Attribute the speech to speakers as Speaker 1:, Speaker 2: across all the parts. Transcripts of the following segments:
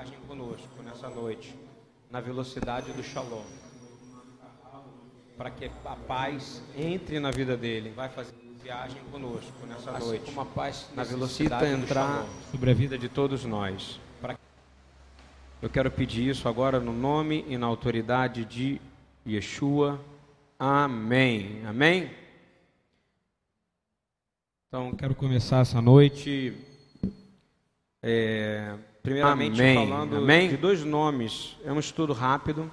Speaker 1: viagem conosco nessa noite, na velocidade do Shalom. Para que a paz entre na vida dele, vai fazer viagem conosco nessa assim noite.
Speaker 2: Como a paz
Speaker 1: na velocidade entrar sobre a vida de todos nós. Eu quero pedir isso agora no nome e na autoridade de Yeshua. Amém. Amém. Então, quero começar essa noite, é, primeiramente Amém. falando Amém. de dois nomes. É um estudo rápido.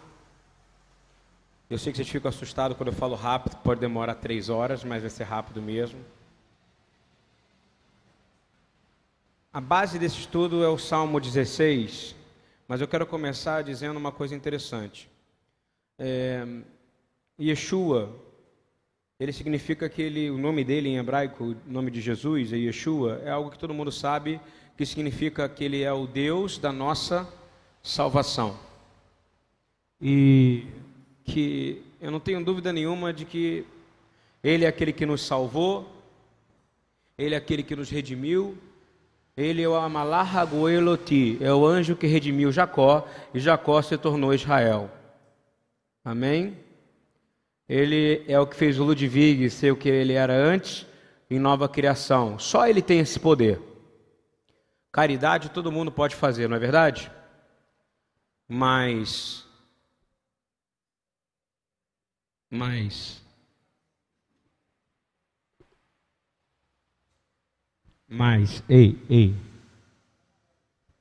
Speaker 1: Eu sei que vocês ficam assustados quando eu falo rápido, pode demorar três horas, mas vai ser rápido mesmo. A base desse estudo é o Salmo 16, mas eu quero começar dizendo uma coisa interessante. É, Yeshua, ele significa que ele, o nome dele em hebraico, o nome de Jesus, é Yeshua, é algo que todo mundo sabe que significa que ele é o Deus da nossa salvação. E que eu não tenho dúvida nenhuma de que ele é aquele que nos salvou, ele é aquele que nos redimiu, ele é o Amalah Goeloti, é o anjo que redimiu Jacó e Jacó se tornou Israel. Amém? Ele é o que fez o Ludwig ser o que ele era antes em nova criação. Só ele tem esse poder. Caridade todo mundo pode fazer, não é verdade? Mas. Mas. Mas. Ei, ei.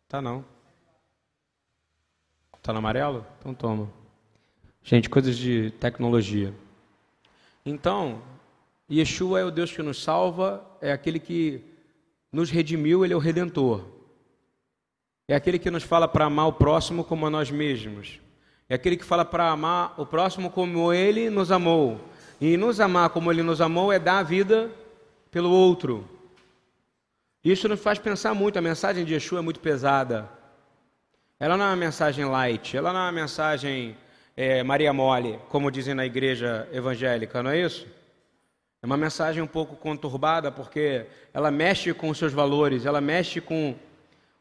Speaker 1: Tá não. Tá no amarelo? Então toma. Gente, coisas de tecnologia. Então, Yeshua é o Deus que nos salva, é aquele que nos redimiu, ele é o redentor. É aquele que nos fala para amar o próximo como a nós mesmos. É aquele que fala para amar o próximo como ele nos amou. E nos amar como ele nos amou é dar a vida pelo outro. Isso nos faz pensar muito. A mensagem de Yeshua é muito pesada. Ela não é uma mensagem light, ela não é uma mensagem é, Maria Mole, como dizem na igreja evangélica, não é isso? É uma mensagem um pouco conturbada porque ela mexe com os seus valores, ela mexe com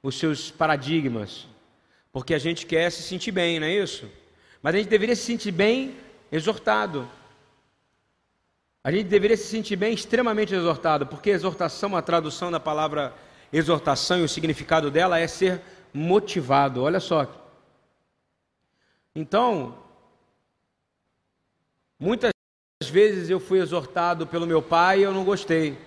Speaker 1: os seus paradigmas, porque a gente quer se sentir bem, não é isso? Mas a gente deveria se sentir bem exortado. A gente deveria se sentir bem extremamente exortado, porque exortação, a tradução da palavra exortação e o significado dela é ser motivado. Olha só. Então, Muitas vezes eu fui exortado pelo meu pai e eu não gostei.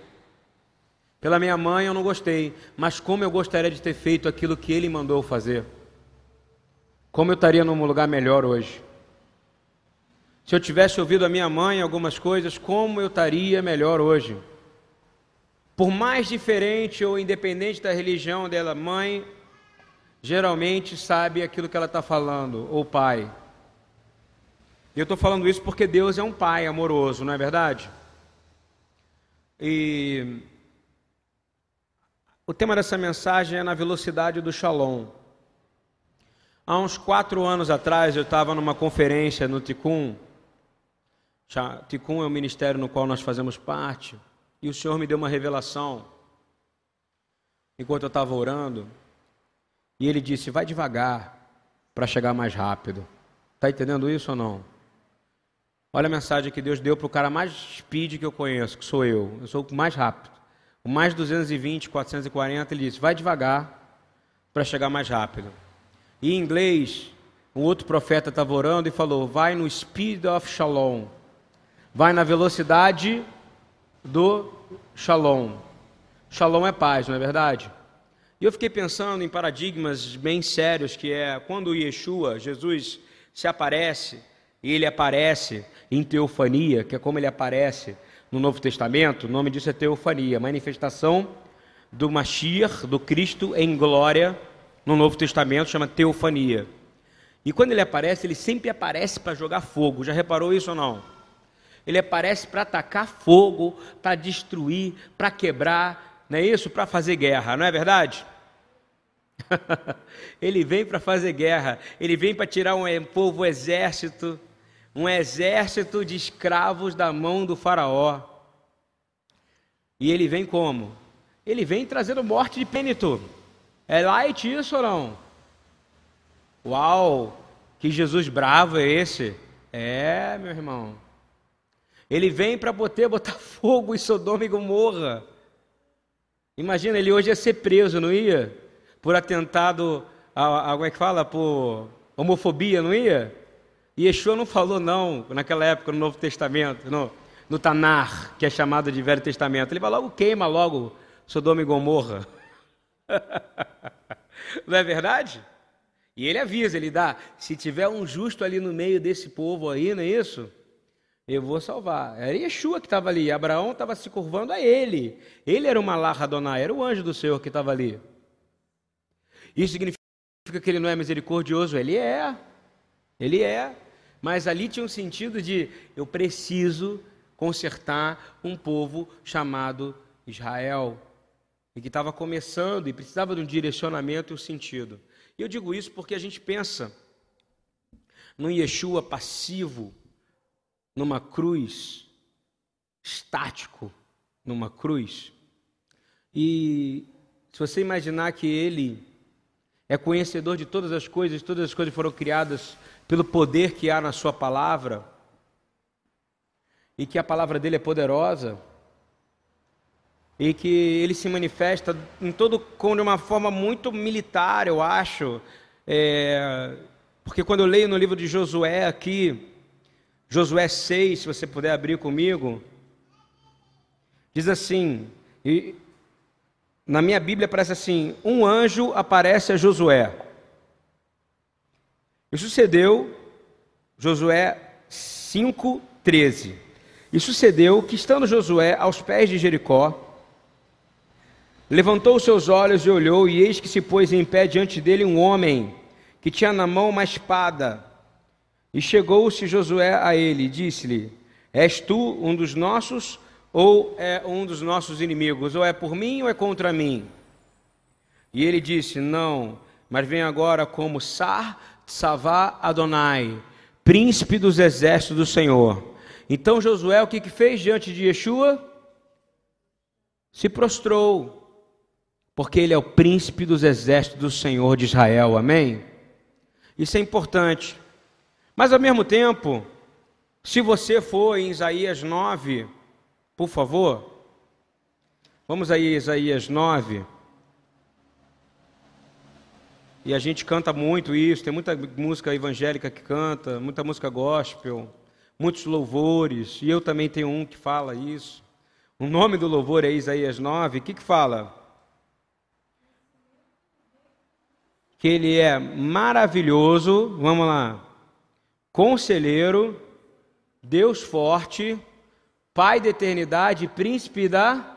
Speaker 1: Pela minha mãe eu não gostei. Mas como eu gostaria de ter feito aquilo que ele mandou fazer? Como eu estaria num lugar melhor hoje? Se eu tivesse ouvido a minha mãe algumas coisas, como eu estaria melhor hoje? Por mais diferente ou independente da religião dela, mãe geralmente sabe aquilo que ela está falando, ou pai. E eu estou falando isso porque Deus é um pai amoroso, não é verdade? E o tema dessa mensagem é na velocidade do Shalom. Há uns quatro anos atrás eu estava numa conferência no Ticum. Ticum é o ministério no qual nós fazemos parte. E o Senhor me deu uma revelação enquanto eu estava orando. E ele disse: Vai devagar para chegar mais rápido. Está entendendo isso ou não? Olha a mensagem que Deus deu para o cara mais speed que eu conheço, que sou eu. Eu sou o mais rápido. O mais 220, 440, ele disse: vai devagar para chegar mais rápido. E em inglês, um outro profeta estava orando e falou: vai no speed of shalom. Vai na velocidade do shalom. Shalom é paz, não é verdade? E eu fiquei pensando em paradigmas bem sérios, que é quando Yeshua, Jesus, se aparece, e ele aparece em teofania, que é como ele aparece no Novo Testamento, o nome disso é teofania, manifestação do Mashiach, do Cristo em glória, no Novo Testamento chama teofania. E quando ele aparece, ele sempre aparece para jogar fogo. Já reparou isso ou não? Ele aparece para atacar fogo, para destruir, para quebrar, não é isso? Para fazer guerra, não é verdade? ele vem para fazer guerra, ele vem para tirar um povo, um exército um exército de escravos da mão do Faraó. E ele vem como? Ele vem trazendo morte de pênito. É light isso ou não? Uau! Que Jesus bravo é esse? É, meu irmão. Ele vem para poder botar fogo em Sodoma e Gomorra. Imagina, ele hoje ia ser preso, não ia? Por atentado, a, a, como é que fala? Por homofobia, não ia? E Yeshua não falou não, naquela época, no Novo Testamento, no, no Tanar, que é chamado de Velho Testamento. Ele vai logo queima logo Sodoma e Gomorra. não é verdade? E ele avisa, ele dá, se tiver um justo ali no meio desse povo aí, não é isso? Eu vou salvar. Era Yeshua que estava ali. Abraão estava se curvando a ele. Ele era uma Malach Adonai, era o anjo do Senhor que estava ali. Isso significa que ele não é misericordioso? Ele é. Ele é. Mas ali tinha um sentido de eu preciso consertar um povo chamado Israel. E que estava começando e precisava de um direcionamento e um sentido. E eu digo isso porque a gente pensa num Yeshua passivo, numa cruz, estático numa cruz. E se você imaginar que ele é conhecedor de todas as coisas, todas as coisas foram criadas pelo poder que há na sua palavra, e que a palavra dele é poderosa, e que ele se manifesta em todo de uma forma muito militar, eu acho, é, porque quando eu leio no livro de Josué aqui, Josué 6, se você puder abrir comigo, diz assim, e na minha Bíblia aparece assim: um anjo aparece a Josué. E sucedeu, Josué 5,13. E sucedeu que, estando Josué aos pés de Jericó, levantou seus olhos e olhou, e eis que se pôs em pé diante dele um homem que tinha na mão uma espada. E chegou-se Josué a ele e disse-lhe: És tu um dos nossos ou é um dos nossos inimigos? Ou é por mim ou é contra mim? E ele disse: Não, mas vem agora como Sar Savá Adonai, príncipe dos exércitos do Senhor. Então Josué o que, que fez diante de Yeshua? Se prostrou, porque ele é o príncipe dos exércitos do Senhor de Israel, amém? Isso é importante. Mas ao mesmo tempo, se você for em Isaías 9, por favor, vamos aí, Isaías 9. E a gente canta muito isso, tem muita música evangélica que canta, muita música gospel, muitos louvores, e eu também tenho um que fala isso. O nome do louvor é Isaías 9, o que, que fala? Que ele é maravilhoso, vamos lá, conselheiro, Deus forte, Pai da eternidade, príncipe da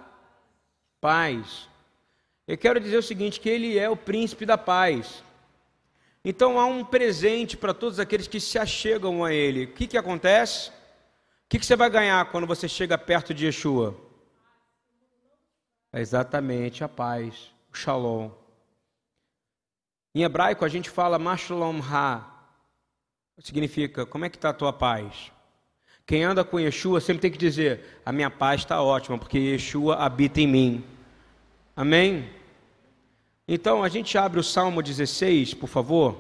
Speaker 1: paz. Eu quero dizer o seguinte: que Ele é o príncipe da paz. Então há um presente para todos aqueles que se achegam a Ele. O que, que acontece? O que, que você vai ganhar quando você chega perto de Yeshua? É exatamente a paz, o shalom. Em hebraico a gente fala mashalom ha, significa como é que está a tua paz? Quem anda com Yeshua sempre tem que dizer: a minha paz está ótima, porque Yeshua habita em mim. Amém? Então a gente abre o Salmo 16, por favor.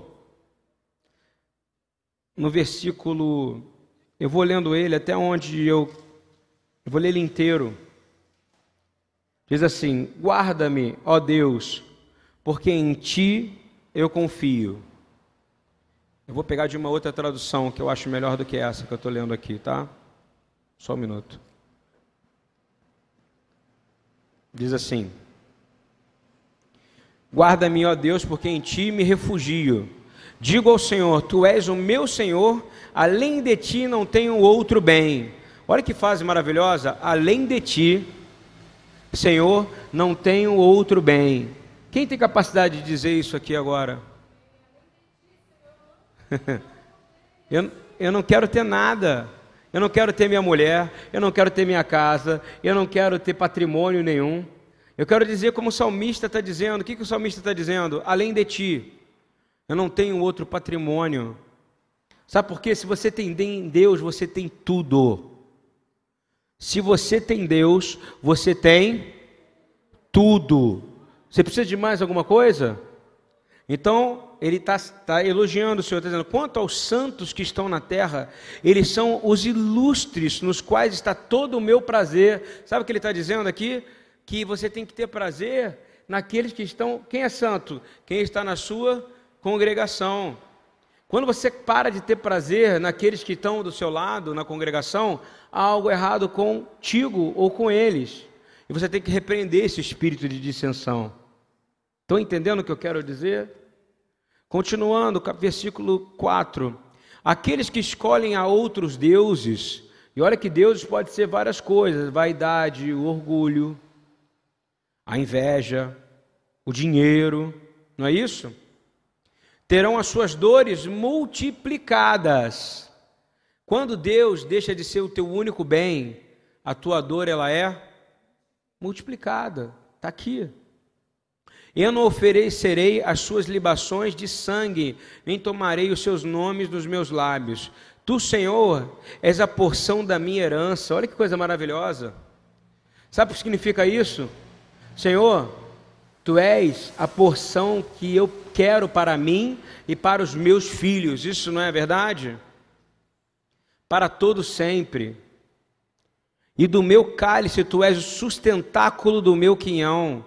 Speaker 1: No versículo, eu vou lendo ele até onde eu, eu vou ler ele inteiro. Diz assim: Guarda-me, ó Deus, porque em ti eu confio. Eu vou pegar de uma outra tradução que eu acho melhor do que essa que eu estou lendo aqui, tá? Só um minuto. Diz assim: Guarda-me, ó Deus, porque em ti me refugio. Digo ao Senhor: Tu és o meu Senhor, além de ti não tenho outro bem. Olha que fase maravilhosa! Além de ti, Senhor, não tenho outro bem. Quem tem capacidade de dizer isso aqui agora? eu, eu não quero ter nada. Eu não quero ter minha mulher, eu não quero ter minha casa, eu não quero ter patrimônio nenhum. Eu quero dizer como o salmista está dizendo, o que, que o salmista está dizendo? Além de ti, eu não tenho outro patrimônio. Sabe por quê? Se você tem Deus, você tem tudo. Se você tem Deus, você tem tudo. Você precisa de mais alguma coisa? Então, ele está tá elogiando o Senhor, está dizendo: quanto aos santos que estão na terra, eles são os ilustres nos quais está todo o meu prazer. Sabe o que ele está dizendo aqui? Que você tem que ter prazer naqueles que estão. Quem é santo? Quem está na sua congregação. Quando você para de ter prazer naqueles que estão do seu lado, na congregação, há algo errado contigo ou com eles. E você tem que repreender esse espírito de dissensão. Estão entendendo o que eu quero dizer? Continuando, versículo 4. Aqueles que escolhem a outros deuses, e olha que deuses pode ser várias coisas: vaidade, orgulho, a inveja, o dinheiro, não é isso? terão as suas dores multiplicadas. Quando Deus deixa de ser o teu único bem, a tua dor ela é multiplicada. Está aqui. Eu não oferecerei as suas libações de sangue, nem tomarei os seus nomes nos meus lábios. Tu, Senhor, és a porção da minha herança. Olha que coisa maravilhosa. Sabe o que significa isso? Senhor, Tu és a porção que eu quero para mim e para os meus filhos. Isso não é verdade? Para todo sempre. E do meu cálice tu és o sustentáculo do meu quinhão.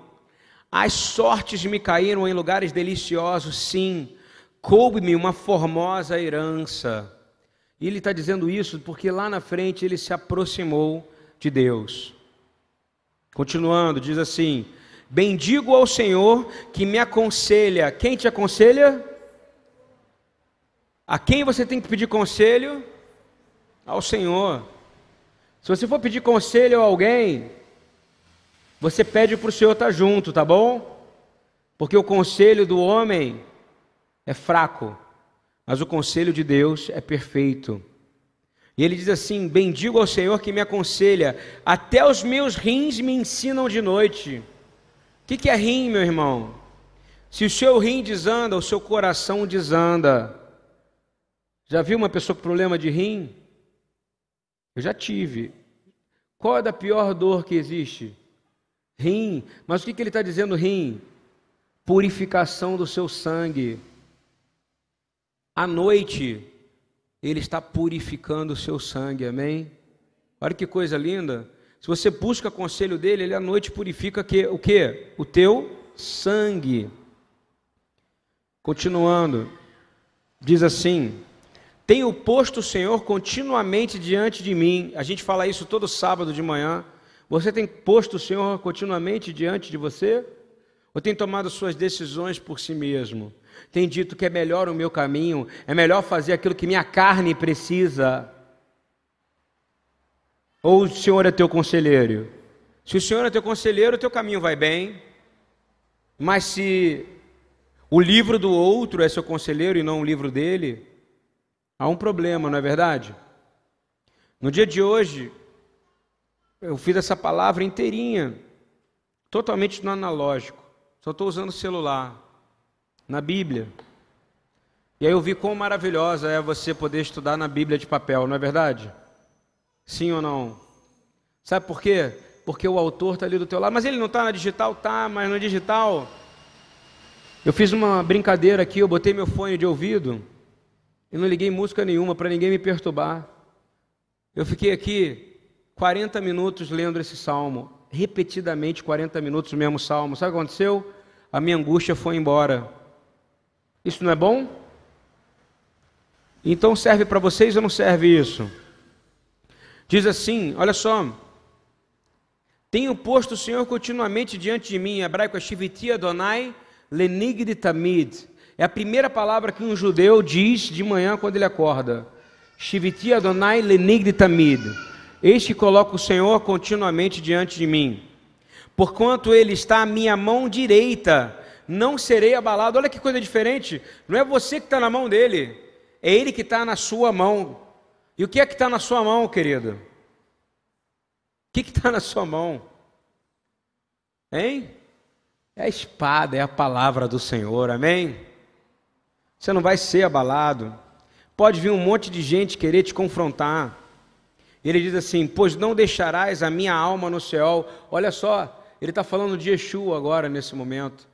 Speaker 1: As sortes me caíram em lugares deliciosos, sim. Coube-me uma formosa herança. E ele está dizendo isso porque lá na frente ele se aproximou de Deus. Continuando, diz assim: Bendigo ao Senhor que me aconselha. Quem te aconselha? A quem você tem que pedir conselho? Ao Senhor. Se você for pedir conselho a alguém, você pede para o Senhor estar junto, tá bom? Porque o conselho do homem é fraco, mas o conselho de Deus é perfeito. E ele diz assim: Bendigo ao Senhor que me aconselha, até os meus rins me ensinam de noite. O que, que é rim, meu irmão? Se o seu rim desanda, o seu coração desanda. Já viu uma pessoa com problema de rim? Eu já tive. Qual é a pior dor que existe? Rim. Mas o que, que ele está dizendo, rim? Purificação do seu sangue. À noite, ele está purificando o seu sangue, amém? Olha que coisa linda. Se você busca conselho dele, ele à noite purifica que, o que? O teu sangue. Continuando, diz assim: Tenho posto o Senhor continuamente diante de mim. A gente fala isso todo sábado de manhã. Você tem posto o Senhor continuamente diante de você? Ou tem tomado suas decisões por si mesmo? Tem dito que é melhor o meu caminho, é melhor fazer aquilo que minha carne precisa? Ou o Senhor é teu conselheiro? Se o Senhor é teu conselheiro, o teu caminho vai bem. Mas se o livro do outro é seu conselheiro e não o livro dele, há um problema, não é verdade? No dia de hoje, eu fiz essa palavra inteirinha, totalmente no analógico. Só estou usando o celular, na Bíblia. E aí eu vi quão maravilhosa é você poder estudar na Bíblia de papel, não é verdade? Sim ou não? Sabe por quê? Porque o autor está ali do teu lado. Mas ele não está na digital? Tá, mas no digital. Eu fiz uma brincadeira aqui, eu botei meu fone de ouvido e não liguei música nenhuma para ninguém me perturbar. Eu fiquei aqui 40 minutos lendo esse salmo, repetidamente 40 minutos o mesmo salmo. Sabe o que aconteceu? A minha angústia foi embora. Isso não é bom? Então serve para vocês ou não serve isso? Diz assim: olha só. Tenho posto o Senhor continuamente diante de mim, em hebraico é Shiviti Adonai Lenig Tamid. É a primeira palavra que um judeu diz de manhã quando ele acorda. Shiviti Adonai Lenig Tamid. Eis que coloca o Senhor continuamente diante de mim. Porquanto ele está à minha mão direita, não serei abalado. Olha que coisa diferente. Não é você que está na mão dele, é ele que está na sua mão. E o que é que está na sua mão, querido? O que está na sua mão? Hein? É a espada, é a palavra do Senhor, amém? Você não vai ser abalado. Pode vir um monte de gente querer te confrontar. Ele diz assim: Pois não deixarás a minha alma no céu. Olha só, ele está falando de Yeshua agora, nesse momento.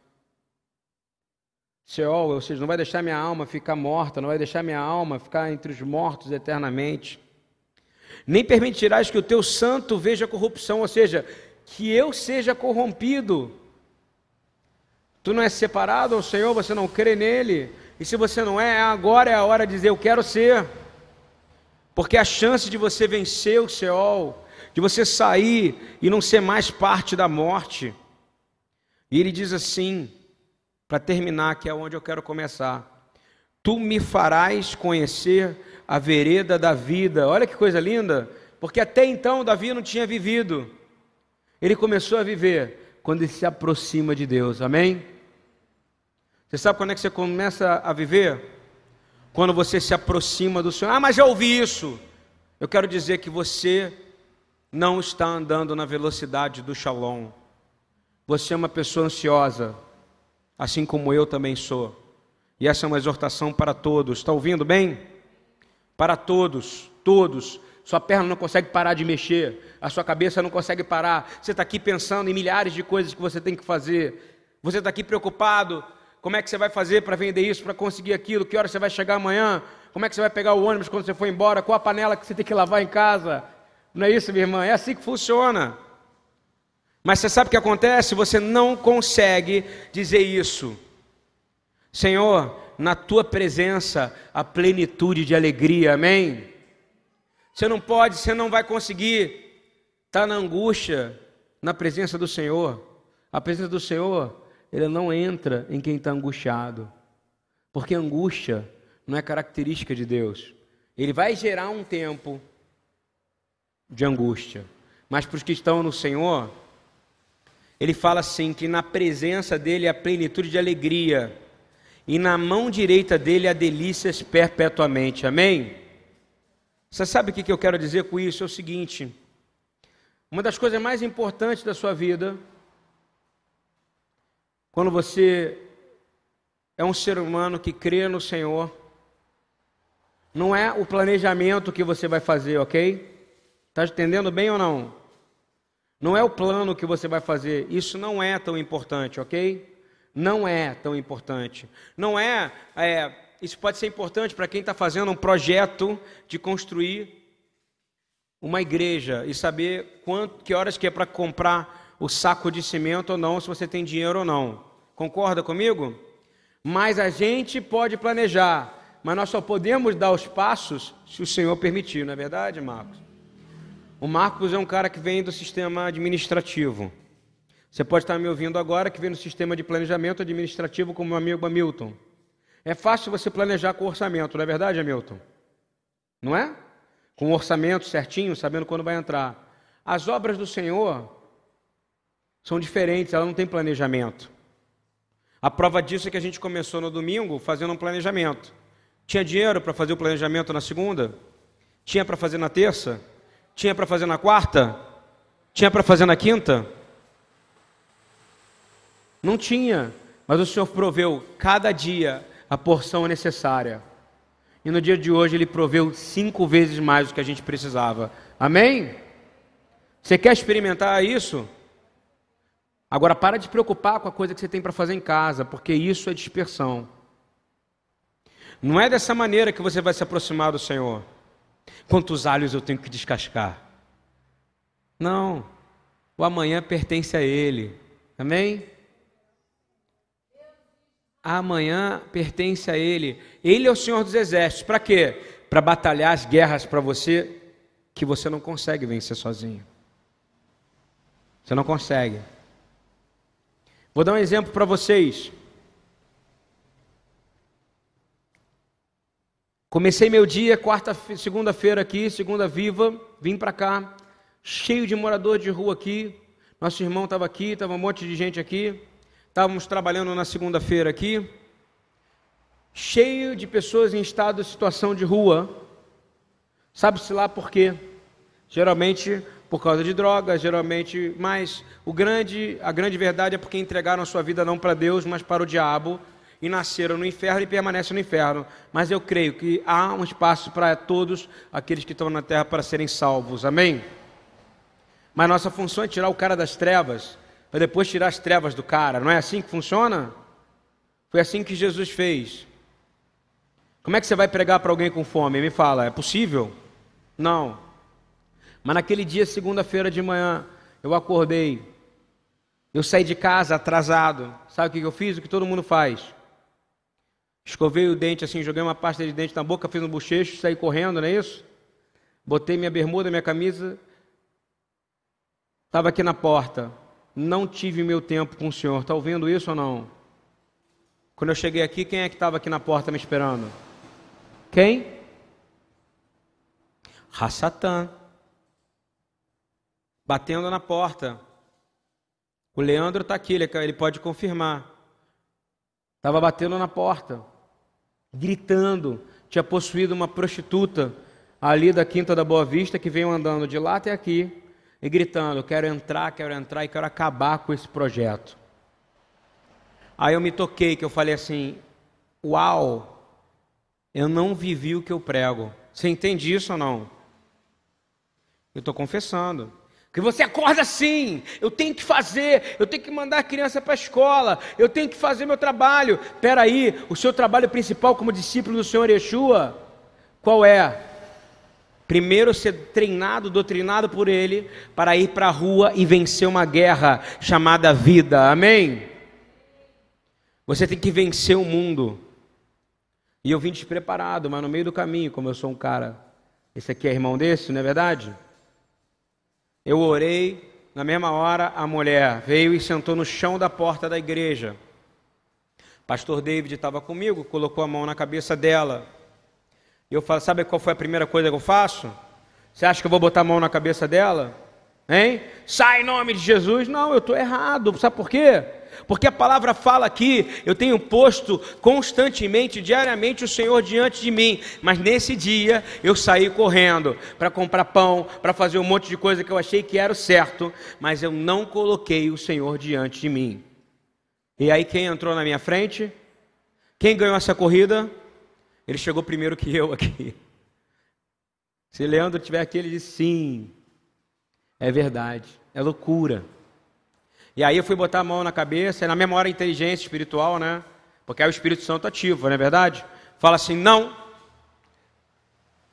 Speaker 1: Sheol, ou seja, não vai deixar minha alma ficar morta, não vai deixar minha alma ficar entre os mortos eternamente. Nem permitirás que o teu santo veja corrupção, ou seja, que eu seja corrompido. Tu não és separado ao Senhor, você não crê nele. E se você não é, agora é a hora de dizer: Eu quero ser. Porque a chance de você vencer o Seol, de você sair e não ser mais parte da morte. E ele diz assim, para terminar, que é onde eu quero começar: Tu me farás conhecer a vereda da vida. Olha que coisa linda, porque até então Davi não tinha vivido. Ele começou a viver quando ele se aproxima de Deus. Amém? Você sabe quando é que você começa a viver? Quando você se aproxima do Senhor. Ah, mas já ouvi isso. Eu quero dizer que você não está andando na velocidade do shalom. Você é uma pessoa ansiosa, assim como eu também sou. E essa é uma exortação para todos. Está ouvindo bem? Para todos, todos. Sua perna não consegue parar de mexer, a sua cabeça não consegue parar. Você está aqui pensando em milhares de coisas que você tem que fazer. Você está aqui preocupado como é que você vai fazer para vender isso, para conseguir aquilo? Que hora você vai chegar amanhã? Como é que você vai pegar o ônibus quando você for embora? Qual a panela que você tem que lavar em casa? Não é isso, minha irmã? É assim que funciona. Mas você sabe o que acontece? Você não consegue dizer isso. Senhor, na tua presença a plenitude de alegria, amém? Você não pode, você não vai conseguir estar na angústia na presença do Senhor. A presença do Senhor ele não entra em quem está angustiado. Porque angústia não é característica de Deus. Ele vai gerar um tempo de angústia. Mas para os que estão no Senhor, ele fala assim: que na presença dele há plenitude de alegria, e na mão direita dele há delícias perpetuamente. Amém? Você sabe o que eu quero dizer com isso? É o seguinte: uma das coisas mais importantes da sua vida quando você é um ser humano que crê no Senhor, não é o planejamento que você vai fazer, ok? Está entendendo bem ou não? Não é o plano que você vai fazer, isso não é tão importante, ok? Não é tão importante. Não é, é isso pode ser importante para quem está fazendo um projeto de construir uma igreja e saber quanto, que horas que é para comprar o saco de cimento ou não, se você tem dinheiro ou não. Concorda comigo? Mas a gente pode planejar, mas nós só podemos dar os passos se o Senhor permitir, não é verdade, Marcos? O Marcos é um cara que vem do sistema administrativo. Você pode estar me ouvindo agora que vem do sistema de planejamento administrativo como meu amigo Hamilton. É fácil você planejar com orçamento, não é verdade, Hamilton? Não é? Com o orçamento certinho, sabendo quando vai entrar. As obras do Senhor são diferentes, ela não tem planejamento. A prova disso é que a gente começou no domingo fazendo um planejamento. Tinha dinheiro para fazer o planejamento na segunda? Tinha para fazer na terça? Tinha para fazer na quarta? Tinha para fazer na quinta? Não tinha, mas o Senhor proveu cada dia a porção necessária. E no dia de hoje ele proveu cinco vezes mais do que a gente precisava. Amém? Você quer experimentar isso? Agora, para de preocupar com a coisa que você tem para fazer em casa, porque isso é dispersão. Não é dessa maneira que você vai se aproximar do Senhor. Quantos alhos eu tenho que descascar? Não. O amanhã pertence a Ele. Amém? Amanhã pertence a Ele. Ele é o Senhor dos Exércitos. Para quê? Para batalhar as guerras para você que você não consegue vencer sozinho. Você não consegue. Vou dar um exemplo para vocês. Comecei meu dia, quarta, segunda-feira aqui, segunda viva, vim para cá, cheio de morador de rua aqui. Nosso irmão estava aqui, estava um monte de gente aqui. Estávamos trabalhando na segunda-feira aqui, cheio de pessoas em estado de situação de rua. Sabe-se lá por quê? Geralmente por causa de drogas, geralmente, mas o grande, a grande verdade é porque entregaram a sua vida não para Deus, mas para o diabo e nasceram no inferno e permanecem no inferno. Mas eu creio que há um espaço para todos aqueles que estão na terra para serem salvos. Amém? Mas nossa função é tirar o cara das trevas para depois tirar as trevas do cara. Não é assim que funciona? Foi assim que Jesus fez. Como é que você vai pregar para alguém com fome? Me fala, é possível? Não. Mas naquele dia, segunda-feira de manhã, eu acordei. Eu saí de casa atrasado. Sabe o que eu fiz? O que todo mundo faz. Escovei o dente assim, joguei uma pasta de dente na boca, fiz um bochecho, saí correndo, não é isso? Botei minha bermuda, minha camisa. Estava aqui na porta. Não tive meu tempo com o senhor. Está ouvindo isso ou não? Quando eu cheguei aqui, quem é que estava aqui na porta me esperando? Quem? Rassatã. Batendo na porta. O Leandro está aqui, ele pode confirmar. Estava batendo na porta, gritando. Tinha possuído uma prostituta ali da Quinta da Boa Vista que veio andando de lá até aqui e gritando: Quero entrar, quero entrar e quero acabar com esse projeto. Aí eu me toquei, que eu falei assim: Uau, eu não vivi o que eu prego. Você entende isso ou não? Eu estou confessando. Que você acorda assim, eu tenho que fazer, eu tenho que mandar a criança para a escola, eu tenho que fazer meu trabalho. Espera aí, o seu trabalho principal como discípulo do Senhor Yeshua, qual é? Primeiro ser treinado, doutrinado por Ele, para ir para a rua e vencer uma guerra chamada vida. Amém? Você tem que vencer o mundo. E eu vim despreparado, mas no meio do caminho, como eu sou um cara. Esse aqui é irmão desse, não é verdade? Eu orei, na mesma hora a mulher veio e sentou no chão da porta da igreja. Pastor David estava comigo, colocou a mão na cabeça dela. Eu falo: Sabe qual foi a primeira coisa que eu faço? Você acha que eu vou botar a mão na cabeça dela? Hein? Sai em nome de Jesus. Não, eu estou errado. Sabe por quê? Porque a palavra fala aqui, eu tenho posto constantemente, diariamente, o Senhor diante de mim. Mas nesse dia eu saí correndo para comprar pão, para fazer um monte de coisa que eu achei que era o certo, mas eu não coloquei o Senhor diante de mim. E aí quem entrou na minha frente? Quem ganhou essa corrida? Ele chegou primeiro que eu aqui. Se Leandro estiver aqui, ele disse sim. É verdade, é loucura. E aí eu fui botar a mão na cabeça, e na mesma hora inteligência espiritual, né? Porque aí o Espírito Santo ativa, não é verdade? Fala assim, não.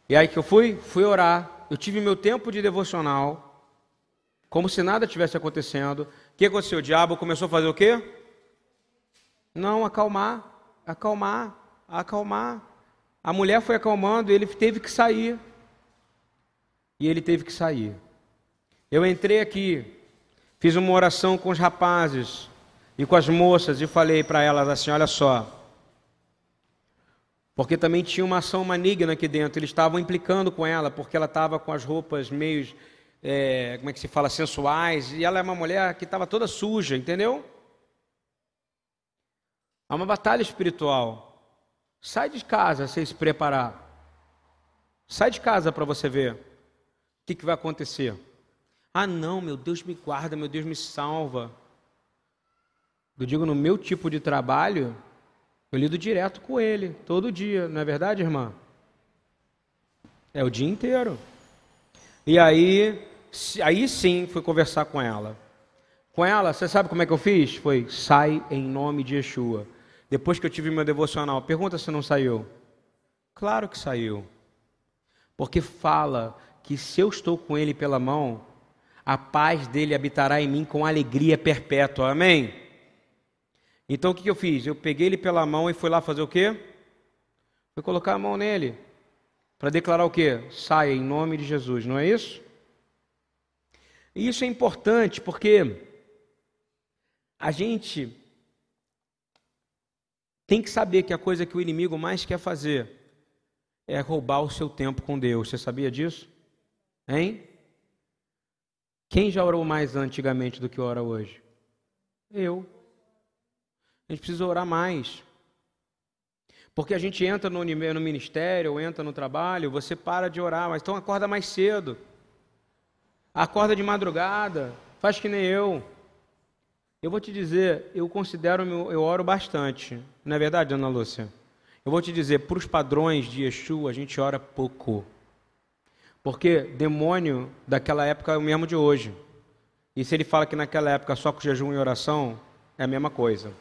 Speaker 1: E aí que eu fui? Fui orar. Eu tive meu tempo de devocional, como se nada tivesse acontecendo. O que aconteceu? O diabo começou a fazer o quê? Não, acalmar, acalmar, acalmar. A mulher foi acalmando ele teve que sair. E ele teve que sair. Eu entrei aqui, Fiz uma oração com os rapazes e com as moças e falei para elas assim: olha só. Porque também tinha uma ação maligna aqui dentro, eles estavam implicando com ela, porque ela estava com as roupas meio, é, como é que se fala, sensuais, e ela é uma mulher que estava toda suja, entendeu? Há uma batalha espiritual. Sai de casa sem se preparar. Sai de casa para você ver o que, que vai acontecer. Ah, não, meu Deus me guarda, meu Deus me salva. Eu digo, no meu tipo de trabalho, eu lido direto com ele, todo dia, não é verdade, irmã? É o dia inteiro. E aí, aí sim, fui conversar com ela. Com ela, você sabe como é que eu fiz? Foi, sai em nome de Yeshua. Depois que eu tive meu devocional, pergunta se não saiu. Claro que saiu. Porque fala que se eu estou com ele pela mão, a paz dele habitará em mim com alegria perpétua. Amém? Então o que eu fiz? Eu peguei ele pela mão e fui lá fazer o quê? Fui colocar a mão nele. Para declarar o quê? Saia em nome de Jesus, não é isso? E isso é importante porque a gente tem que saber que a coisa que o inimigo mais quer fazer é roubar o seu tempo com Deus. Você sabia disso? Hein? Quem já orou mais antigamente do que ora hoje? Eu. A gente precisa orar mais. Porque a gente entra no, no ministério, ou entra no trabalho, você para de orar, mas então acorda mais cedo. Acorda de madrugada, faz que nem eu. Eu vou te dizer, eu considero, eu oro bastante. Não é verdade, Ana Lúcia? Eu vou te dizer, para os padrões de Yeshua, a gente ora pouco. Porque demônio daquela época é o mesmo de hoje. E se ele fala que naquela época só com jejum e oração, é a mesma coisa.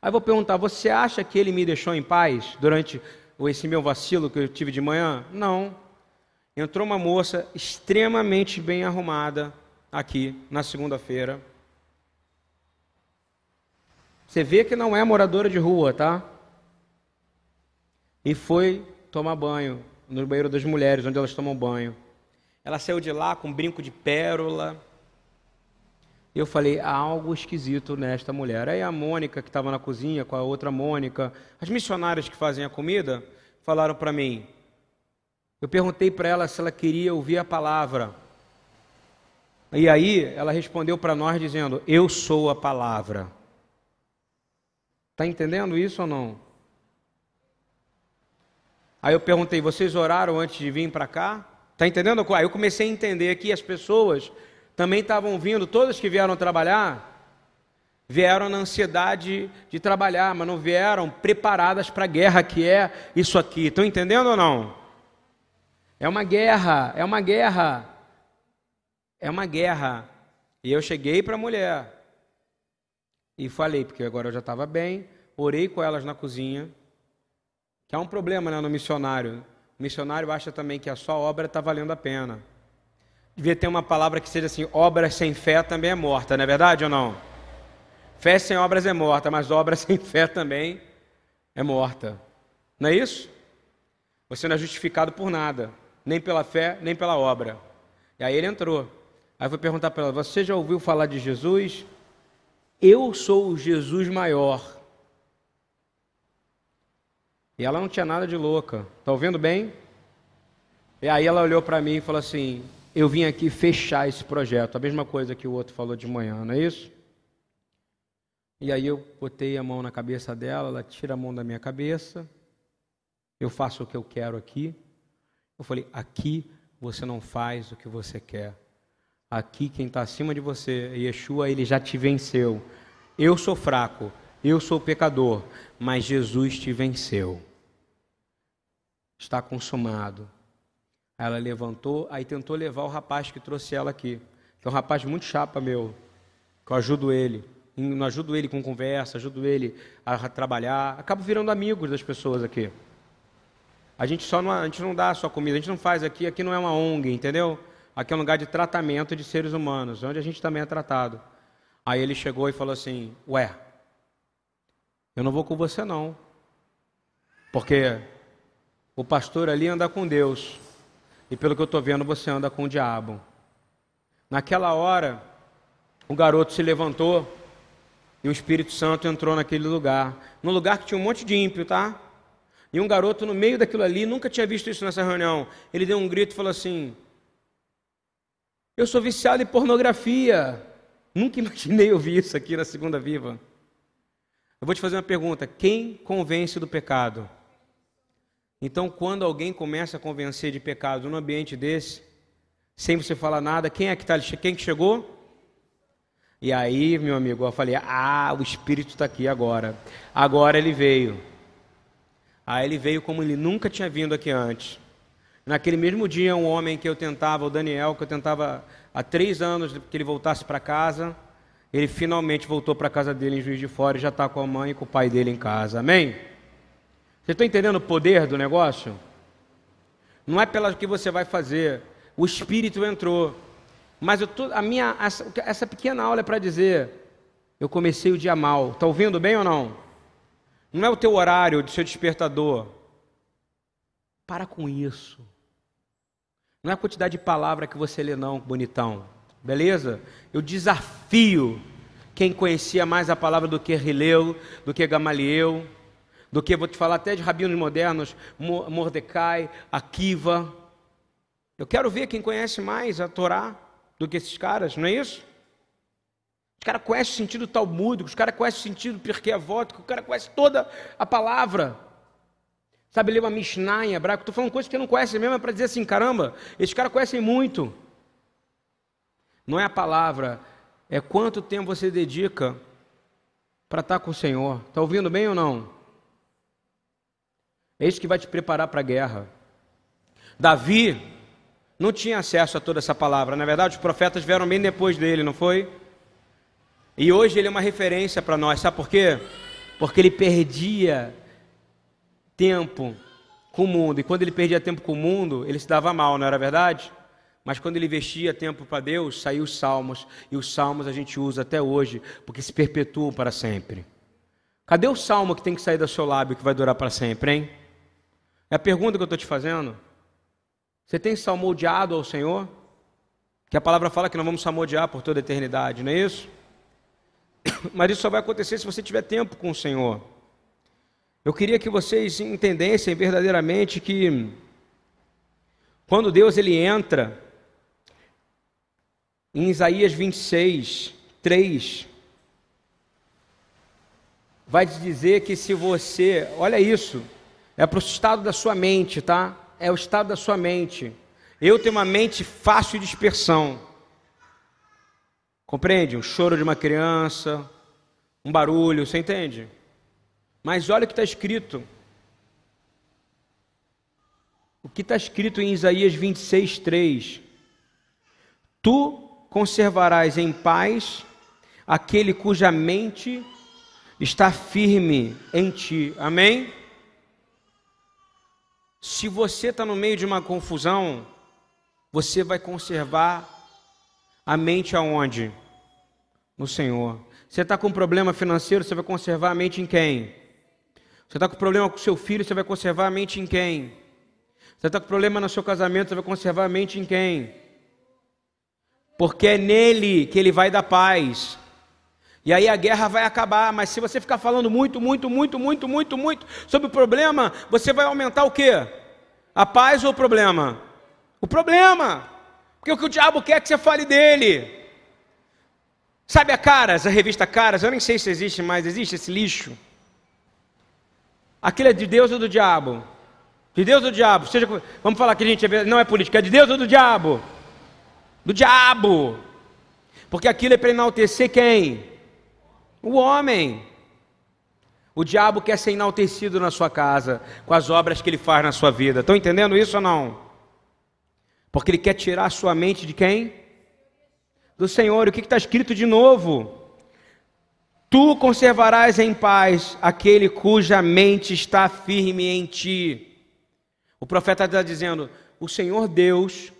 Speaker 1: Aí vou perguntar: você acha que ele me deixou em paz durante esse meu vacilo que eu tive de manhã? Não. Entrou uma moça extremamente bem arrumada aqui na segunda-feira. Você vê que não é moradora de rua, tá? E foi tomar banho no banheiro das mulheres, onde elas tomam banho. Ela saiu de lá com um brinco de pérola. Eu falei, há algo esquisito nesta mulher. Aí a Mônica, que estava na cozinha com a outra Mônica, as missionárias que fazem a comida, falaram para mim. Eu perguntei para ela se ela queria ouvir a palavra. E aí ela respondeu para nós dizendo: Eu sou a palavra. Está entendendo isso ou não? Aí eu perguntei: Vocês oraram antes de vir para cá? Está entendendo? Aí eu comecei a entender que as pessoas também estavam vindo, todas que vieram trabalhar, vieram na ansiedade de trabalhar, mas não vieram preparadas para a guerra que é isso aqui. Estão entendendo ou não? É uma guerra, é uma guerra. É uma guerra. E eu cheguei para a mulher e falei, porque agora eu já estava bem, orei com elas na cozinha, que há um problema né, no missionário. O missionário acha também que a sua obra está valendo a pena. Devia ter uma palavra que seja assim: obra sem fé também é morta, não é verdade ou não? Fé sem obras é morta, mas obra sem fé também é morta. Não é isso? Você não é justificado por nada, nem pela fé, nem pela obra. E aí ele entrou. Aí fui perguntar para ela: Você já ouviu falar de Jesus? Eu sou o Jesus maior. E ela não tinha nada de louca. Está ouvindo bem? E aí ela olhou para mim e falou assim: Eu vim aqui fechar esse projeto. A mesma coisa que o outro falou de manhã, não é isso? E aí eu botei a mão na cabeça dela, ela tira a mão da minha cabeça. Eu faço o que eu quero aqui. Eu falei: Aqui você não faz o que você quer. Aqui quem está acima de você, Yeshua, ele já te venceu. Eu sou fraco, eu sou pecador, mas Jesus te venceu. Está consumado. Ela levantou, aí tentou levar o rapaz que trouxe ela aqui, que é um rapaz muito chapa meu, que eu ajudo ele. Não ajudo ele com conversa, ajudo ele a trabalhar. Acabo virando amigos das pessoas aqui. A gente só não, a gente não dá só comida, a gente não faz aqui, aqui não é uma ONG, entendeu? Aqui é um lugar de tratamento de seres humanos, onde a gente também é tratado. Aí ele chegou e falou assim: Ué, eu não vou com você não. Porque o pastor ali anda com Deus. E pelo que eu estou vendo, você anda com o diabo. Naquela hora, o garoto se levantou e o Espírito Santo entrou naquele lugar. Num lugar que tinha um monte de ímpio, tá? E um garoto no meio daquilo ali, nunca tinha visto isso nessa reunião. Ele deu um grito e falou assim: Eu sou viciado em pornografia. Nunca imaginei ouvir isso aqui na Segunda Viva. Eu vou te fazer uma pergunta: quem convence do pecado? Então, quando alguém começa a convencer de pecado num ambiente desse, sem você falar nada, quem é que está Quem que chegou? E aí, meu amigo, eu falei: Ah, o Espírito está aqui agora. Agora ele veio. Aí ele veio como ele nunca tinha vindo aqui antes. Naquele mesmo dia, um homem que eu tentava, o Daniel, que eu tentava há três anos que ele voltasse para casa, ele finalmente voltou para a casa dele em Juiz de Fora e já está com a mãe e com o pai dele em casa. Amém? Você está entendendo o poder do negócio? Não é pelo que você vai fazer. O Espírito entrou. Mas tô, a minha, essa, essa pequena aula é para dizer: eu comecei o dia mal. Está ouvindo bem ou não? Não é o teu horário de seu despertador. Para com isso. Não é a quantidade de palavra que você lê, não, bonitão. Beleza? Eu desafio quem conhecia mais a palavra do que Rileu, do que Gamaliel, do que, vou te falar até de rabinos modernos, Mordecai, Akiva. Eu quero ver quem conhece mais a Torá do que esses caras, não é isso? Os caras conhecem o sentido talmúdico, os caras conhecem o sentido porque voto, o cara conhece toda a palavra. Sabe ler uma Mishnah em hebraico? Estou falando coisas que não conhecem mesmo, é para dizer assim, caramba, esses caras conhecem muito. Não é a palavra, é quanto tempo você dedica para estar com o Senhor. Está ouvindo bem ou não? É isso que vai te preparar para a guerra. Davi não tinha acesso a toda essa palavra. Na verdade, os profetas vieram bem depois dele, não foi? E hoje ele é uma referência para nós, sabe por quê? Porque ele perdia tempo com o mundo, e quando ele perdia tempo com o mundo, ele se dava mal, não era verdade? Mas quando ele investia tempo para Deus, saiu os salmos, e os salmos a gente usa até hoje, porque se perpetuam para sempre. Cadê o salmo que tem que sair do seu lábio que vai durar para sempre, hein? É a pergunta que eu estou te fazendo. Você tem salmodiado ao Senhor? Que a palavra fala que nós vamos salmodiar por toda a eternidade, não é isso? Mas isso só vai acontecer se você tiver tempo com o Senhor. Eu queria que vocês entendessem verdadeiramente que quando Deus ele entra em Isaías 26, 3, vai te dizer que se você, olha isso, é para o estado da sua mente, tá? É o estado da sua mente. Eu tenho uma mente fácil de dispersão. Compreende? Um choro de uma criança, um barulho, você entende? Mas olha o que está escrito. O que está escrito em Isaías 26, 3: Tu conservarás em paz aquele cuja mente está firme em ti. Amém? Se você está no meio de uma confusão, você vai conservar a mente aonde? No Senhor. Você está com um problema financeiro, você vai conservar a mente em quem? Você está com problema com seu filho, você vai conservar a mente em quem? Você está com problema no seu casamento, você vai conservar a mente em quem? Porque é nele que ele vai dar paz. E aí a guerra vai acabar, mas se você ficar falando muito, muito, muito, muito, muito, muito sobre o problema, você vai aumentar o quê? A paz ou o problema? O problema. Porque o que o diabo quer é que você fale dele. Sabe a Caras, a revista Caras? Eu nem sei se existe mais, existe esse lixo. Aquilo é de Deus ou do diabo? De Deus ou do diabo? Seja, vamos falar que a gente é não é política, é de Deus ou do diabo? Do diabo. Porque aquilo é para enaltecer quem? O homem. O diabo quer ser enaltecido na sua casa com as obras que ele faz na sua vida. Estão entendendo isso ou não? Porque ele quer tirar a sua mente de quem? Do Senhor. O que está escrito de novo? Tu conservarás em paz aquele cuja mente está firme em ti. O profeta está dizendo: o Senhor Deus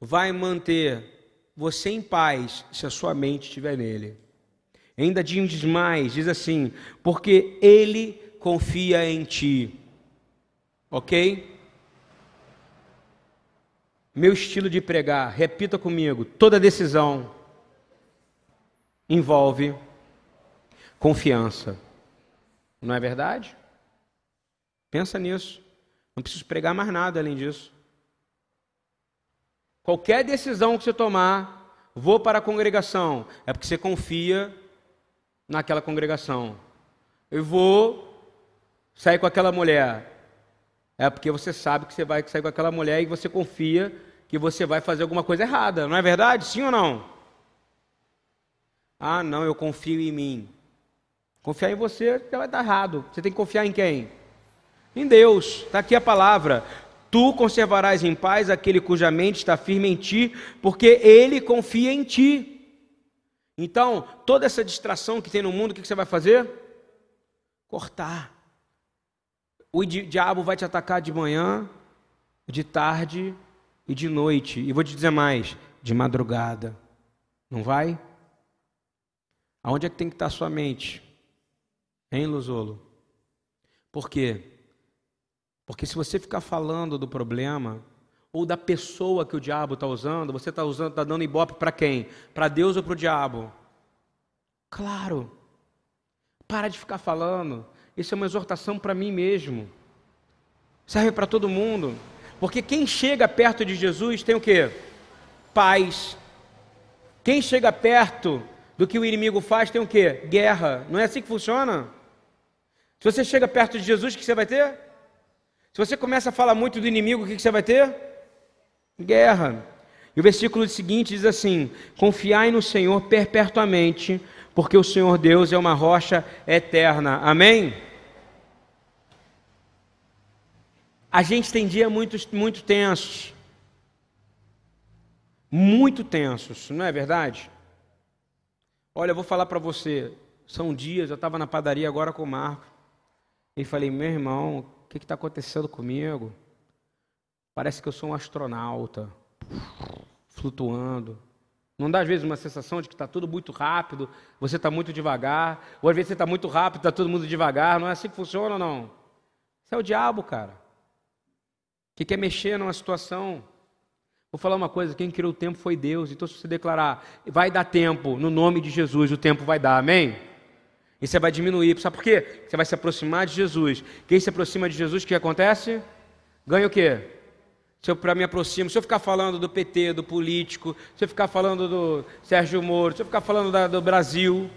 Speaker 1: vai manter você em paz se a sua mente estiver nele. Ainda diz mais, diz assim, porque ele confia em ti. Ok? Meu estilo de pregar, repita comigo: toda decisão envolve confiança. Não é verdade? Pensa nisso. Não preciso pregar mais nada além disso. Qualquer decisão que você tomar, vou para a congregação, é porque você confia naquela congregação. Eu vou sair com aquela mulher, é porque você sabe que você vai sair com aquela mulher e você confia que você vai fazer alguma coisa errada, não é verdade? Sim ou não? Ah, não, eu confio em mim. Confiar em você já vai estar errado. Você tem que confiar em quem? Em Deus. Está aqui a palavra. Tu conservarás em paz aquele cuja mente está firme em ti, porque ele confia em ti. Então, toda essa distração que tem no mundo, o que você vai fazer? Cortar. O diabo vai te atacar de manhã, de tarde e de noite. E vou te dizer mais: de madrugada. Não vai? Aonde é que tem que estar a sua mente? Hein, Luzolo? Por quê? Porque se você ficar falando do problema ou da pessoa que o diabo está usando, você está usando, está dando ibope para quem? Para Deus ou para o diabo? Claro. Para de ficar falando. Isso é uma exortação para mim mesmo. Serve para todo mundo. Porque quem chega perto de Jesus tem o quê? Paz. Quem chega perto do que o inimigo faz tem o quê? Guerra. Não é assim que funciona? Se você chega perto de Jesus, o que você vai ter? Se você começa a falar muito do inimigo, o que você vai ter? Guerra. E o versículo seguinte diz assim: Confiai no Senhor perpetuamente, porque o Senhor Deus é uma rocha eterna. Amém? A gente tem dia muito, muito tensos. muito tensos, não é verdade? Olha, eu vou falar para você, são dias, eu estava na padaria agora com o Marco, e falei, meu irmão, que está acontecendo comigo? Parece que eu sou um astronauta, flutuando. Não dá às vezes uma sensação de que está tudo muito rápido, você está muito devagar, ou às vezes você está muito rápido, está todo mundo devagar, não é assim que funciona não? Isso é o diabo, cara, que quer mexer numa situação. Vou falar uma coisa: quem criou o tempo foi Deus. Então, se você declarar, vai dar tempo, no nome de Jesus, o tempo vai dar, amém? E você vai diminuir. Sabe por quê? Você vai se aproximar de Jesus. Quem se aproxima de Jesus, o que acontece? Ganha o quê? Se eu para me aproximo, se eu ficar falando do PT, do político, se eu ficar falando do Sérgio Moro, se eu ficar falando da, do Brasil,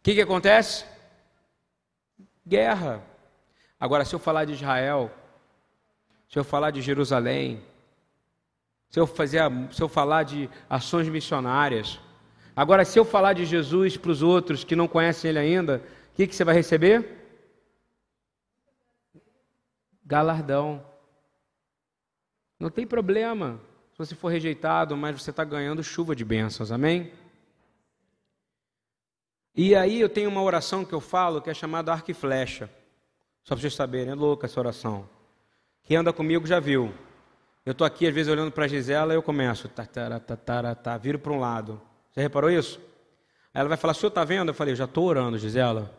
Speaker 1: o que, que acontece? Guerra. Agora, se eu falar de Israel, se eu falar de Jerusalém, se eu, fazer, se eu falar de ações missionárias. Agora, se eu falar de Jesus para os outros que não conhecem Ele ainda, o que, que você vai receber? Galardão. Não tem problema se você for rejeitado, mas você está ganhando chuva de bênçãos, amém? E aí eu tenho uma oração que eu falo que é chamada arco e flecha. Só para vocês saberem, é louca essa oração. Quem anda comigo já viu. Eu estou aqui, às vezes, olhando para a Gisela e eu começo, tá, tá, tá, tá, tá, viro para um lado. Reparou isso? Aí ela vai falar, o senhor está vendo? Eu falei, eu já estou orando, Gisela.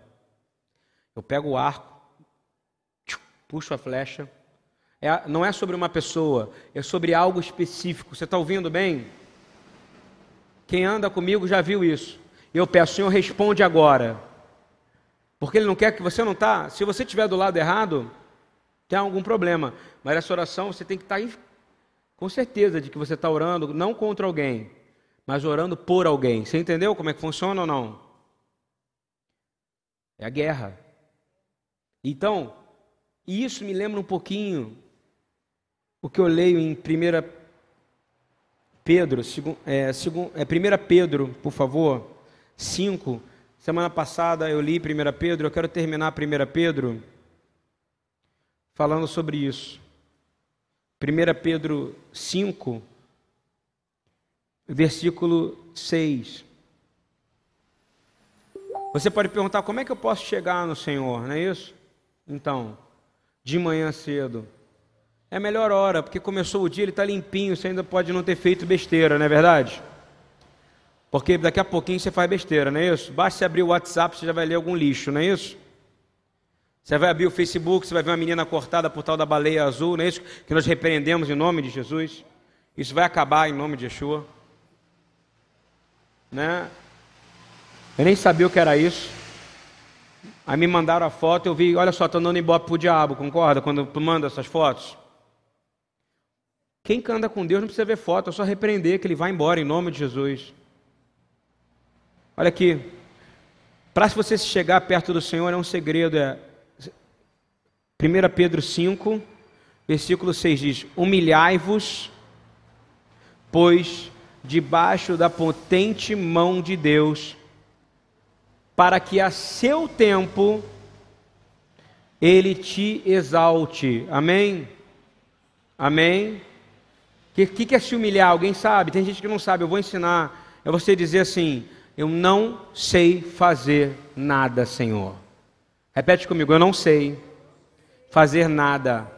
Speaker 1: Eu pego o arco, puxo a flecha. É, não é sobre uma pessoa, é sobre algo específico. Você está ouvindo bem? Quem anda comigo já viu isso. Eu peço, Senhor, responde agora. Porque Ele não quer que você não está. Se você estiver do lado errado, tem algum problema. Mas essa oração você tem que estar tá com certeza de que você está orando não contra alguém, mas orando por alguém. Você entendeu como é que funciona ou não? É a guerra. Então, isso me lembra um pouquinho o que eu leio em 1 Pedro, é, é 1 Pedro, por favor, 5. Semana passada eu li 1 Pedro, eu quero terminar 1 Pedro falando sobre isso. 1 Pedro 5, versículo 6. Você pode perguntar como é que eu posso chegar no Senhor, não é isso? Então, de manhã cedo. É a melhor hora, porque começou o dia, ele está limpinho, você ainda pode não ter feito besteira, não é verdade? Porque daqui a pouquinho você faz besteira, não é isso? Basta abrir o WhatsApp, você já vai ler algum lixo, não é isso? Você vai abrir o Facebook, você vai ver uma menina cortada por tal da baleia azul, não é isso que nós repreendemos em nome de Jesus? Isso vai acabar em nome de Yeshua. Né? Eu nem sabia o que era isso. Aí me mandaram a foto, eu vi, olha só, estou dando ibope pro diabo, concorda? Quando tu manda essas fotos. Quem anda com Deus não precisa ver foto, é só repreender que ele vai embora em nome de Jesus. Olha aqui. Para se você chegar perto do Senhor é um segredo, é 1 Pedro 5, versículo 6 diz: Humilhai-vos, pois debaixo da potente mão de Deus, para que a seu tempo ele te exalte. Amém? Amém? O que, que, que é se humilhar? Alguém sabe? Tem gente que não sabe. Eu vou ensinar. É você dizer assim: Eu não sei fazer nada, Senhor. Repete comigo: Eu não sei fazer nada.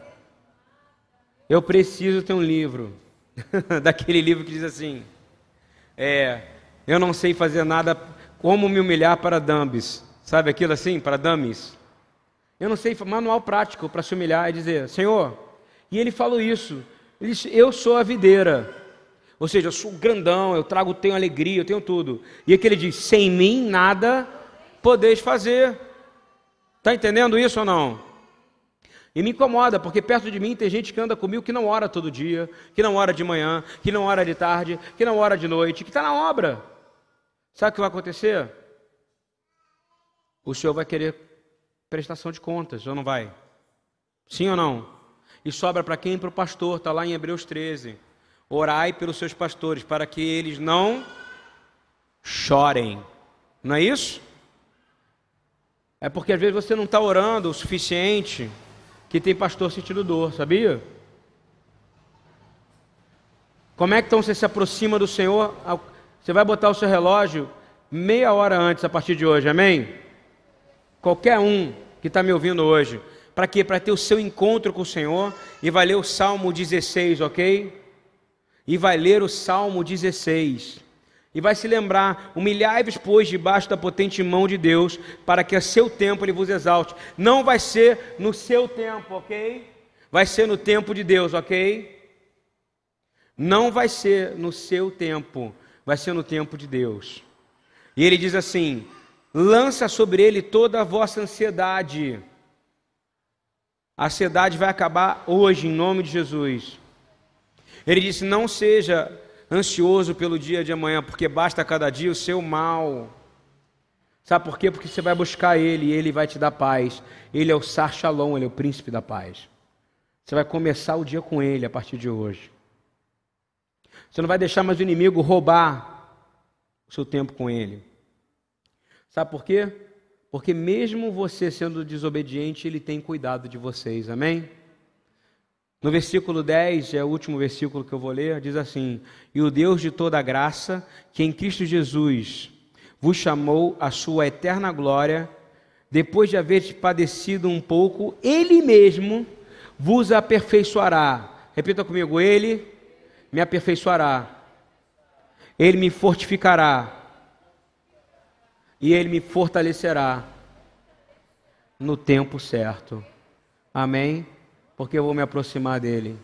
Speaker 1: Eu preciso ter um livro, daquele livro que diz assim: é, eu não sei fazer nada, como me humilhar para dummies. Sabe aquilo assim, para dummies? Eu não sei, manual prático para se humilhar e dizer: Senhor, e ele falou isso, ele disse, eu sou a videira. Ou seja, eu sou grandão, eu trago, tenho alegria, eu tenho tudo. E aqui ele diz: sem mim nada podeis fazer. Está entendendo isso ou não? E me incomoda, porque perto de mim tem gente que anda comigo que não ora todo dia, que não ora de manhã, que não ora de tarde, que não ora de noite, que está na obra. Sabe o que vai acontecer? O Senhor vai querer prestação de contas, ou não vai? Sim ou não? E sobra para quem? Para o pastor, está lá em Hebreus 13. Orai pelos seus pastores, para que eles não chorem. Não é isso? É porque às vezes você não está orando o suficiente que tem pastor sentindo dor, sabia? Como é que então você se aproxima do Senhor? Você vai botar o seu relógio meia hora antes a partir de hoje, amém? Qualquer um que está me ouvindo hoje. Para quê? Para ter o seu encontro com o Senhor e vai ler o Salmo 16, ok? E vai ler o Salmo 16. E vai se lembrar: humilhai-vos, pois, debaixo da potente mão de Deus, para que a seu tempo ele vos exalte. Não vai ser no seu tempo, ok? Vai ser no tempo de Deus, ok? Não vai ser no seu tempo, vai ser no tempo de Deus. E ele diz assim: lança sobre ele toda a vossa ansiedade. A ansiedade vai acabar hoje, em nome de Jesus. Ele disse: não seja ansioso pelo dia de amanhã, porque basta cada dia o seu mal. Sabe por quê? Porque você vai buscar Ele e Ele vai te dar paz. Ele é o Sar Shalom, Ele é o príncipe da paz. Você vai começar o dia com Ele a partir de hoje. Você não vai deixar mais o inimigo roubar o seu tempo com Ele. Sabe por quê? Porque mesmo você sendo desobediente, Ele tem cuidado de vocês. Amém? No versículo 10, é o último versículo que eu vou ler, diz assim: E o Deus de toda graça, que em Cristo Jesus vos chamou à sua eterna glória, depois de haver padecido um pouco, Ele mesmo vos aperfeiçoará. Repita comigo: Ele me aperfeiçoará, Ele me fortificará e Ele me fortalecerá no tempo certo. Amém? Porque eu vou me aproximar dele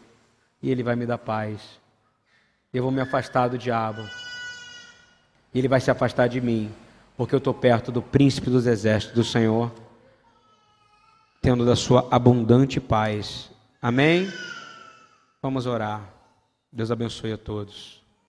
Speaker 1: e ele vai me dar paz. Eu vou me afastar do diabo e ele vai se afastar de mim, porque eu estou perto do príncipe dos exércitos do Senhor, tendo da sua abundante paz. Amém? Vamos orar. Deus abençoe a todos.